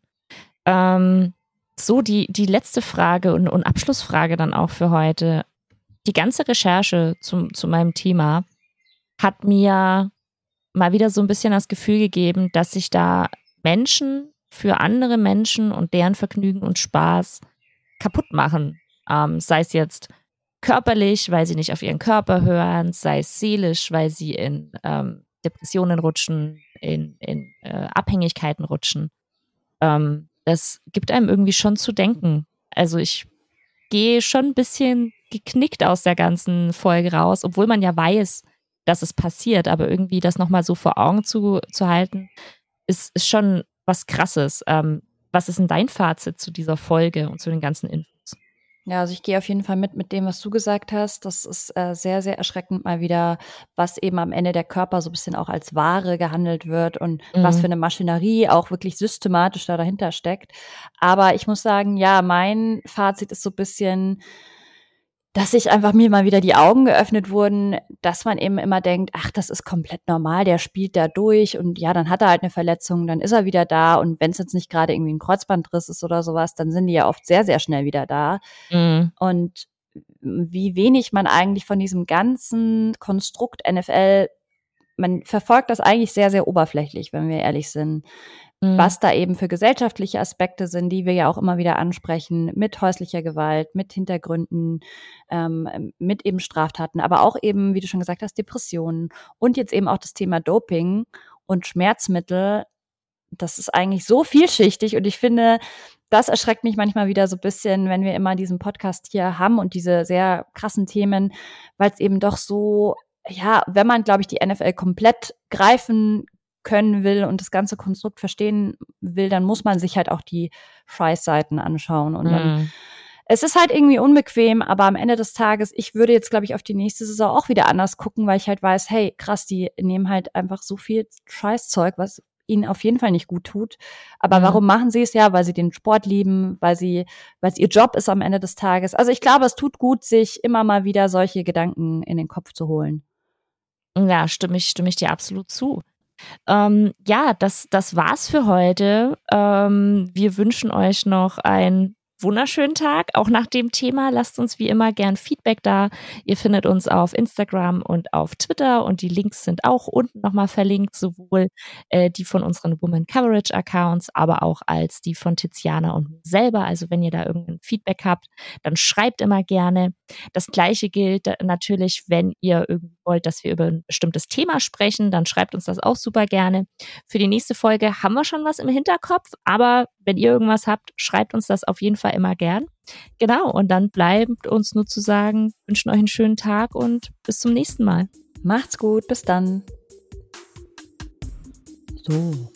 Ähm, so, die, die letzte Frage und, und Abschlussfrage dann auch für heute. Die ganze Recherche zum, zu meinem Thema hat mir mal wieder so ein bisschen das Gefühl gegeben, dass sich da Menschen für andere Menschen und deren Vergnügen und Spaß kaputt machen. Ähm, sei es jetzt körperlich, weil sie nicht auf ihren Körper hören, sei es seelisch, weil sie in ähm, Depressionen rutschen, in, in äh, Abhängigkeiten rutschen. Ähm, das gibt einem irgendwie schon zu denken. Also ich gehe schon ein bisschen geknickt aus der ganzen Folge raus, obwohl man ja weiß, dass es passiert, aber irgendwie das nochmal so vor Augen zu, zu halten, ist, ist schon was Krasses. Ähm, was ist denn dein Fazit zu dieser Folge und zu den ganzen Infos? Ja, also ich gehe auf jeden Fall mit mit dem, was du gesagt hast. Das ist äh, sehr, sehr erschreckend mal wieder, was eben am Ende der Körper so ein bisschen auch als Ware gehandelt wird und mhm. was für eine Maschinerie auch wirklich systematisch da dahinter steckt. Aber ich muss sagen, ja, mein Fazit ist so ein bisschen, dass sich einfach mir mal wieder die Augen geöffnet wurden, dass man eben immer denkt, ach, das ist komplett normal, der spielt da durch und ja, dann hat er halt eine Verletzung, dann ist er wieder da und wenn es jetzt nicht gerade irgendwie ein Kreuzbandriss ist oder sowas, dann sind die ja oft sehr, sehr schnell wieder da. Mhm. Und wie wenig man eigentlich von diesem ganzen Konstrukt NFL, man verfolgt das eigentlich sehr, sehr oberflächlich, wenn wir ehrlich sind mhm. was da eben für gesellschaftliche Aspekte sind, die wir ja auch immer wieder ansprechen, mit häuslicher Gewalt, mit Hintergründen, ähm, mit eben Straftaten, aber auch eben, wie du schon gesagt hast, Depressionen und jetzt eben auch das Thema Doping und Schmerzmittel. Das ist eigentlich so vielschichtig und ich finde, das erschreckt mich manchmal wieder so ein bisschen, wenn wir immer diesen Podcast hier haben und diese sehr krassen Themen, weil es eben doch so ja, wenn man, glaube ich, die NFL komplett greifen können will und das ganze Konstrukt verstehen will, dann muss man sich halt auch die Scheißseiten anschauen und dann mm. Es ist halt irgendwie unbequem, aber am Ende des Tages, ich würde jetzt, glaube ich, auf die nächste Saison auch wieder anders gucken, weil ich halt weiß, hey, krass, die nehmen halt einfach so viel Scheißzeug, was ihnen auf jeden Fall nicht gut tut. Aber mhm. warum machen sie es ja? Weil sie den Sport lieben, weil sie, weil es ihr Job ist am Ende des Tages. Also ich glaube, es tut gut, sich immer mal wieder solche Gedanken in den Kopf zu holen. Ja, stimme ich, stimme ich dir absolut zu. Ähm, ja, das, das war's für heute. Ähm, wir wünschen euch noch ein wunderschönen Tag. Auch nach dem Thema lasst uns wie immer gern Feedback da. Ihr findet uns auf Instagram und auf Twitter und die Links sind auch unten nochmal verlinkt, sowohl äh, die von unseren Woman Coverage Accounts, aber auch als die von Tiziana und mir selber. Also wenn ihr da irgendein Feedback habt, dann schreibt immer gerne. Das gleiche gilt natürlich, wenn ihr irgendwie wollt, dass wir über ein bestimmtes Thema sprechen, dann schreibt uns das auch super gerne. Für die nächste Folge haben wir schon was im Hinterkopf, aber wenn ihr irgendwas habt, schreibt uns das auf jeden Fall immer gern. Genau, und dann bleibt uns nur zu sagen, wünschen euch einen schönen Tag und bis zum nächsten Mal. Macht's gut, bis dann. So.